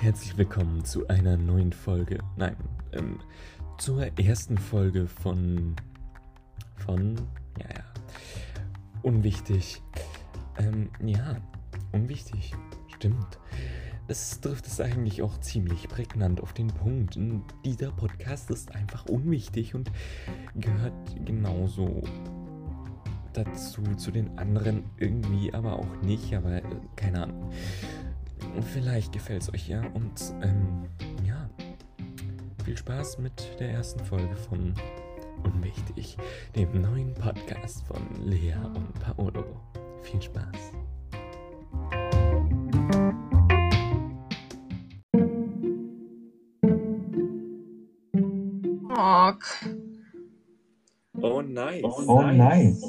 Herzlich willkommen zu einer neuen Folge. Nein, ähm, zur ersten Folge von. von. ja, ja. Unwichtig. Ähm, ja, unwichtig. Stimmt. Das trifft es eigentlich auch ziemlich prägnant auf den Punkt. Dieser Podcast ist einfach unwichtig und gehört genauso dazu, zu den anderen irgendwie, aber auch nicht, aber äh, keine Ahnung. Vielleicht gefällt es euch ja und ähm, ja, viel Spaß mit der ersten Folge von Unwichtig, dem neuen Podcast von Lea und Paolo. Viel Spaß. Ork. Oh, nice. Oh, nice.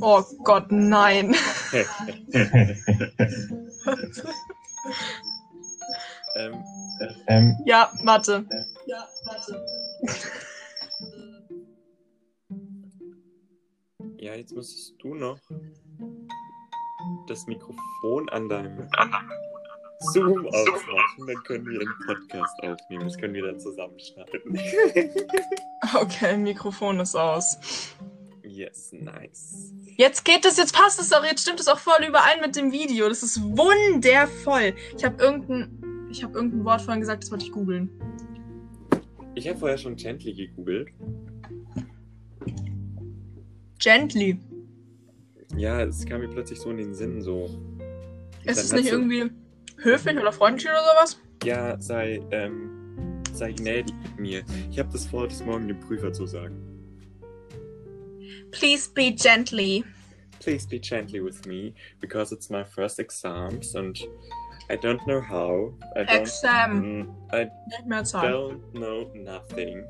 Oh Gott, nein. ähm, Ähm, Ja, Mathe. ja, jetzt müsstest du noch das Mikrofon an deinem Zoom aufmachen, dann können wir einen Podcast aufnehmen. Das können wir dann zusammenschneiden. Okay, Mikrofon ist aus. yes, nice. Jetzt geht es, jetzt passt es auch, jetzt stimmt es auch voll überein mit dem Video. Das ist wundervoll. Ich habe irgendein, ich habe irgendein Wort vorhin gesagt, das wollte ich googeln. Ich habe vorher schon Gently gegoogelt. Gently. Ja, es kam mir plötzlich so in den Sinn, so. Ist es nicht irgendwie höflich oder freundlich oder sowas? Ja, sei, ähm, sei gnädig mit mir. Ich habe das vor, das morgen dem Prüfer zu sagen. Please be gently. Please be gently with me, because it's my first exams and I don't know how. I don't, Exam. Mm, I Nicht mehr Zeit. don't know nothing.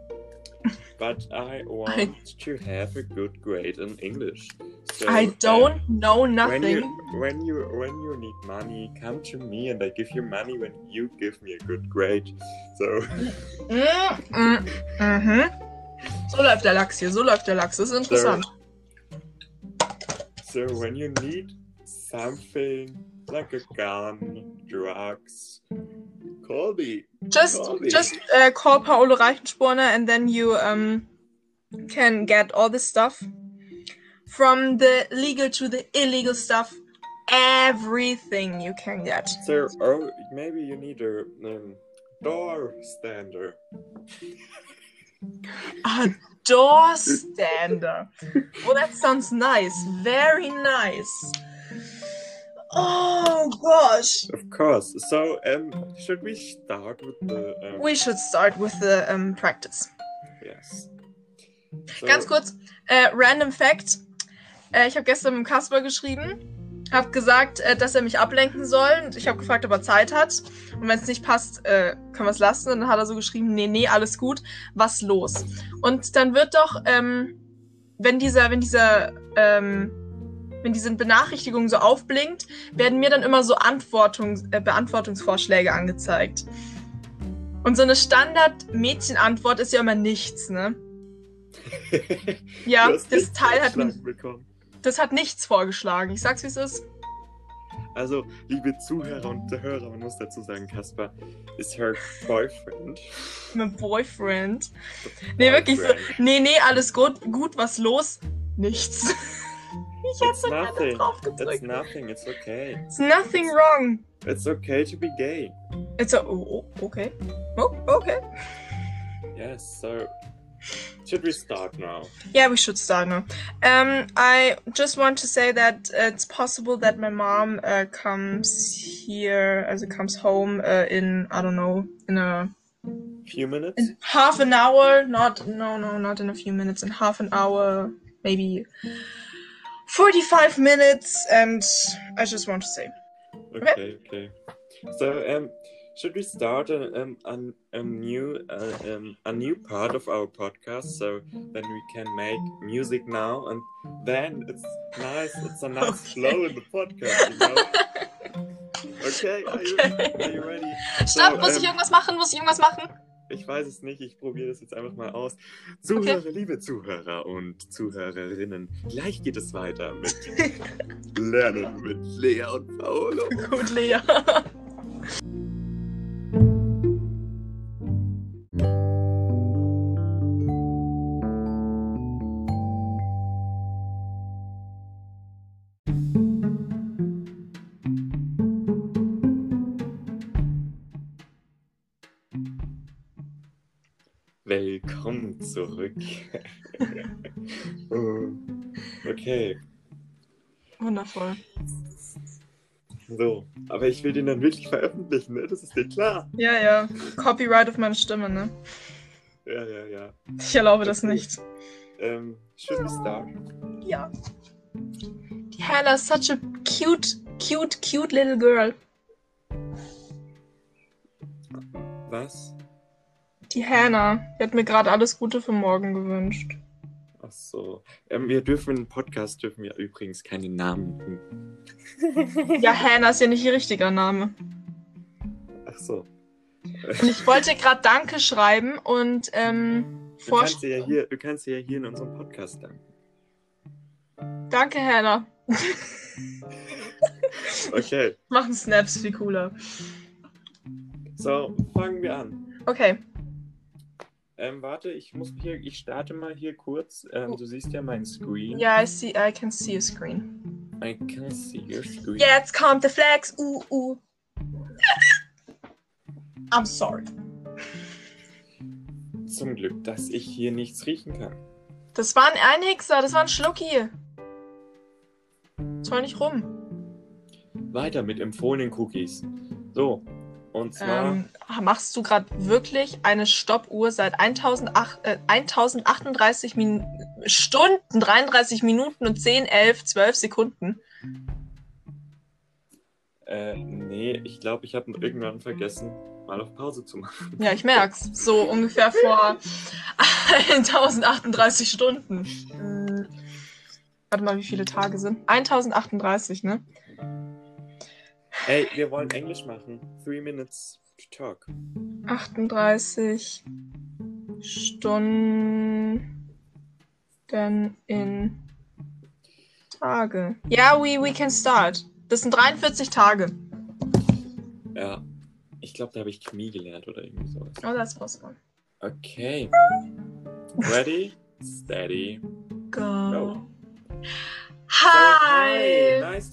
But I want to have a good grade in English. So, I um, don't know When nothing. you when you when you need money, come to me and I give you money when you give me a good grade. So Mm, mm, mhm. So läuft der Lachs hier, so läuft der Lachs. Das ist interessant. so when you need something like a gun, drugs, call me. Just, call me. just uh, call Paolo Reichensporner and then you um, can get all this stuff. From the legal to the illegal stuff, everything you can get. So oh maybe you need a um, door stander. A door stander. well, that sounds nice. Very nice. Oh gosh. Of course. So um should we start with the um, We should start with the um, practice. yes. So, Ganz kurz, äh, random Fact. Äh, ich habe gestern mit Kasper geschrieben, habe gesagt, äh, dass er mich ablenken soll. Und ich habe gefragt, ob er Zeit hat. Und wenn es nicht passt, äh, können wir es lassen. Und dann hat er so geschrieben, nee, nee, alles gut, was los? Und dann wird doch, ähm, wenn dieser, wenn dieser, ähm, wenn diese Benachrichtigung so aufblinkt, werden mir dann immer so Antwortung, äh, Beantwortungsvorschläge angezeigt. Und so eine Standard-Mädchenantwort ist ja immer nichts, ne? Ja, das Teil hat, bekommen. Das hat nichts vorgeschlagen. Ich sag's, wie es ist. Also, liebe Zuhörer und Hörer, man muss dazu sagen, Kasper ist her boyfriend. Mein Boyfriend. Nee, wirklich so. Nee, nee, alles gut. Gut, was los? Nichts. Ich It's hab's da gerade drauf It's gedrückt. nothing. It's okay. It's nothing wrong. It's okay to be gay. It's a, oh, okay. Oh, okay. Yes. So, should we start now? Yeah, we should start now. Um, I just want to say that it's possible that my mom uh, comes here, as it comes home uh, in, I don't know, in a Few minutes. in half an hour not no no not in a few minutes in half an hour maybe 45 minutes and i just want to say Okay. Okay. So, um, should we start a um a, a new uh, um a new part of our podcast? So then we can make music now, and then it's nice. It's a nice Okay. flow in the podcast. You know. Okay. Are you Okay. are you ready? stopp muss ähm, ich irgendwas machen muss ich irgendwas machen Ich weiß es nicht, ich probiere das jetzt einfach mal aus. Zuhörer, liebe Zuhörer und Zuhörerinnen, gleich geht es weiter mit Lernen mit Lea und Paolo. gut lea okay, Wundervoll. so. Aber ich will den dann wirklich veröffentlichen, ne? Das ist dir klar. Ja, ja. Copyright auf meine Stimme, ne? Ja, ja, ja. Ich erlaube das nicht. Ähm, should we start? Ja. Die Hannah is such a cute, cute, cute little girl. Was? Die Hannah. Die hat mir gerade alles Gute für morgen gewünscht. Ach so. Ähm, wir dürfen im Podcast dürfen wir übrigens keine Namen. Ja, Hannah ist ja nicht ihr richtiger Name. Ach so. Und ich wollte gerade Danke schreiben und ähm, Du kannst, vorst- dir ja hier, du kannst dir ja hier in unserem Podcast danken. Danke, Hannah. Okay, Machen Snaps viel cooler. so fangen wir an. Okay. Ähm, warte, ich muss hier, ich starte mal hier kurz. Ähm, du siehst ja meinen Screen. Ja, I see, I can see a screen. I can see your screen. Jetzt kommt der Flex. Uh, uh. I'm sorry. Zum Glück, dass ich hier nichts riechen kann. Das war ein Einhixer, das war ein Schlucki. Zoll nicht rum. Weiter mit empfohlenen Cookies. So, und zwar. Ähm, machst du gerade wirklich eine Stoppuhr seit 1008, äh, 1038 Min Stunden, 33 Minuten und 10, 11, 12 Sekunden? Äh, nee, ich glaube, ich habe irgendwann vergessen, mal auf Pause zu machen. Ja, ich merk's. So ungefähr vor 1038 Stunden. Hm, warte mal, wie viele Tage sind? 1038, ne? Ey, wir wollen Englisch machen. Three minutes to talk. 38 Stunden in Tage. Ja, we, we can start. Das sind 43 Tage. Ja. Ich glaube, da habe ich Chemie gelernt oder irgendwie sowas. Oh, that's possible. Okay. Ready? Steady. Go. Go. Hi. So, hi.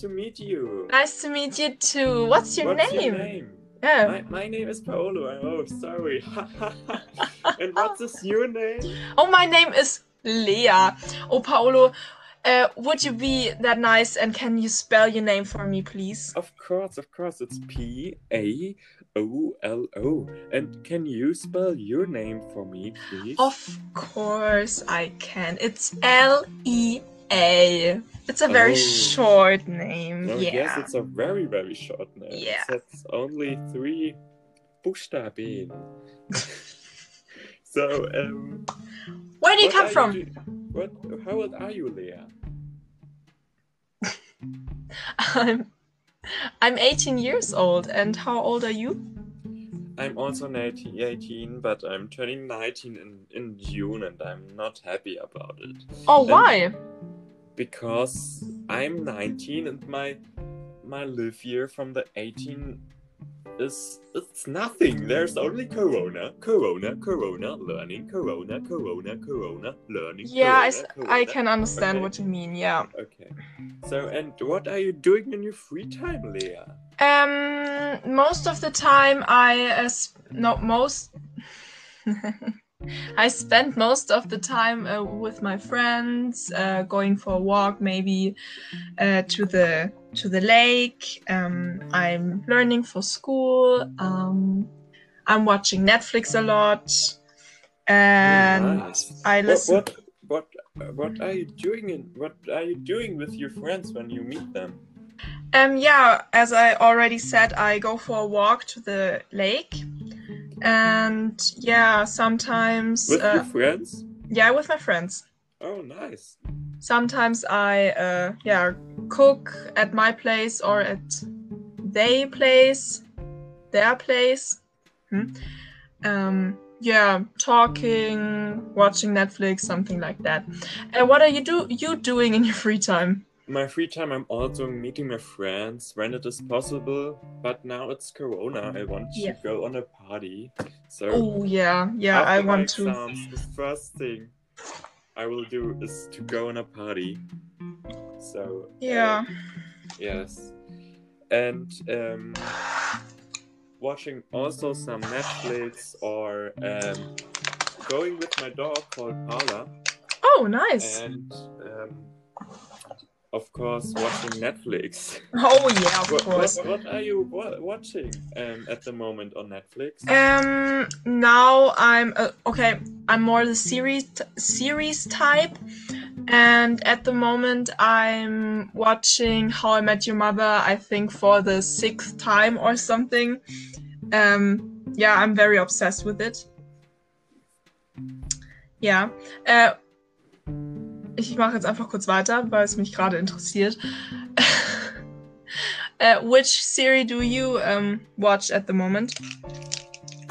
To meet you. Nice to meet you too. What's your What's name? your name? Yeah. My, my name is Paolo. Oh, sorry. and what is your name? Oh, my name is Lea. Oh, Paolo, uh, would you be that nice and can you spell your name for me, please? Of course, of course. It's P A O L O. And can you spell your name for me, please? Of course I can. It's L E A. It's a very Oh. short name. Yeah. yes, it's a very, very short name. Yeah. It's only three Buchstaben. so, um, Where do you come from? do- what? How old are you, Lea? I'm I'm 18 years old. And how old are you? I'm also 19, 18, but I'm turning 19 in, in June, and I'm not happy about it Oh, And- why? Because I'm 19 and my my live year from the 18 is it's nothing. There's only Corona, Corona, Corona, learning, Corona, Corona, Corona, learning. Yeah, I, Corona, s- Corona. I can understand Okay. what you mean. Yeah. Okay. So, and what are you doing in your free time, Lea? Um, most of the time I uh, sp- no most I spend most of the time uh, with my friends, uh, going for a walk, maybe uh, to the to the lake. Um, I'm learning for school. Um, I'm watching Netflix a lot, and Nice. I What, listen. what, what, uh, what are you doing? In, what are you doing with your friends when you meet them? Um, yeah, as I already said, I go for a walk to the lake, and yeah, sometimes With uh, your friends? yeah, with my friends. Oh, nice. Sometimes I uh, yeah cook at my place or at they place, their place. Hmm? Um, yeah, talking, watching Netflix, something like that. And what are you do you doing in your free time? My free time, I'm also meeting my friends when it is possible. But now it's Corona. I want Yeah. to go on a party. So Oh yeah, yeah, I want to. exams, the first thing I will do is to go on a party. So uh, Yeah. yes, and um, watching also some Netflix or um, going with my dog called Paula, Oh, nice. and um, of course watching Netflix. oh yeah, of What, course. what, what are you watching um, at the moment on Netflix? Um, now I'm uh, okay. I'm more the series series type, and at the moment I'm watching How I Met Your Mother. I think for the sixth time or something. Um, yeah, I'm very obsessed with it. Yeah. äh, ich mache jetzt einfach kurz weiter, weil es mich gerade interessiert. uh, which series do you um, watch at the moment?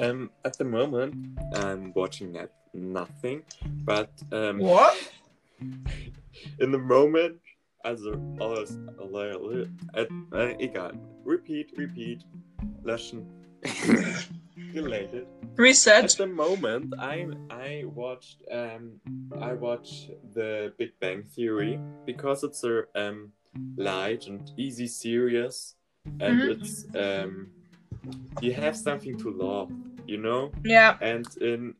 Um, at the moment, I'm watching nothing, but um, What? in the moment, also alles, äh, egal. Repeat, repeat, löschen. Related. At the moment, I I watched um I watch the Big Bang Theory because it's a um light and easy series, and Mhm. it's um you have something to love, you know, Yeah. and in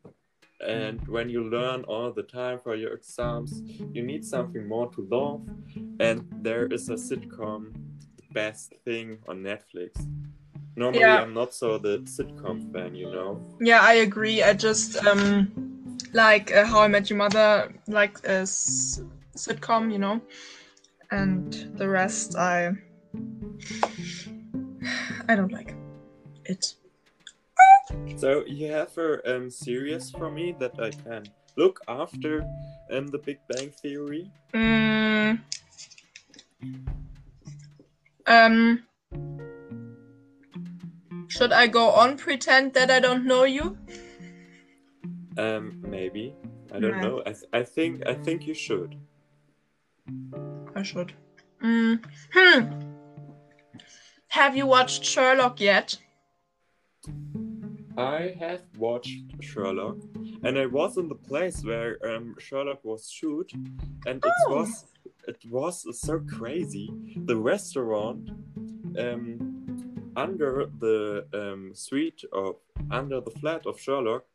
and when you learn all the time for your exams, you need something more to love, and there is a sitcom, the best thing on Netflix. Normally, Yeah. I'm not so the sitcom fan, you know. Yeah, I agree. I just um like uh, How I Met Your Mother, like a s- sitcom, you know, and the rest I I don't like it. So you have a um, series for me that I can look after um, the Big Bang Theory. Mm. Um. Should I go on pretend that I don't know you? Um, maybe I don't know. I, th- I think I think you should. I should. Mm. Hmm. Have you watched Sherlock yet? I have watched Sherlock, and I was in the place where um, Sherlock was shoot, and it Oh. was it was so crazy. The restaurant um, under the um, suite of under the flat of Sherlock,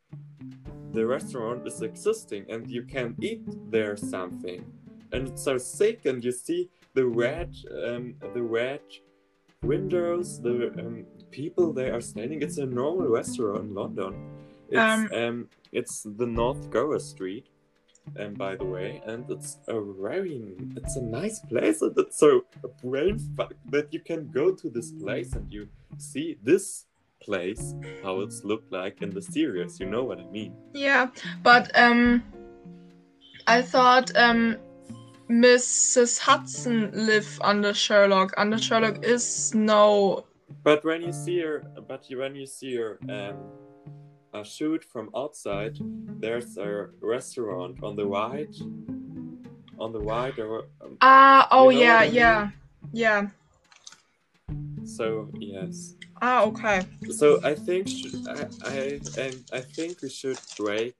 the restaurant is existing, and you can eat there something, and it's so sick, and you see the red um, the red windows, the um, people they are standing. It's a normal restaurant in London. It's Um, um, it's the North Gower Street, um, by the way, and it's a very it's a nice place, and it's so a brain fuck that you can go to this place and you see this place how it's looked like in the series. You know what I mean? Yeah, but um, I thought um, Mrs. Hudson live under Sherlock. Under Sherlock is no. But when you see her, but when you see her um, a shoot from outside, there's a restaurant on the right. On the right, or, um, Ah, oh You know yeah, I mean? yeah, yeah. so yes. Ah, okay. So I think sh- I I and I think we should break.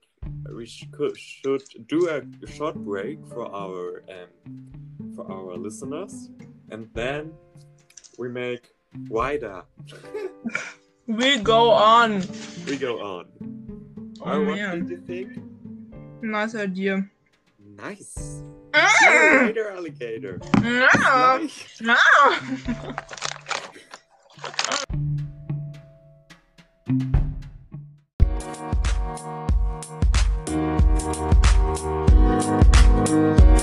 We sh- could, should do a short break for our um, for our listeners, and then we make wider. We go on. We go on. Oh, what man. did you think? Nice idea. Nice. Mm, later, alligator. no, Bye. no.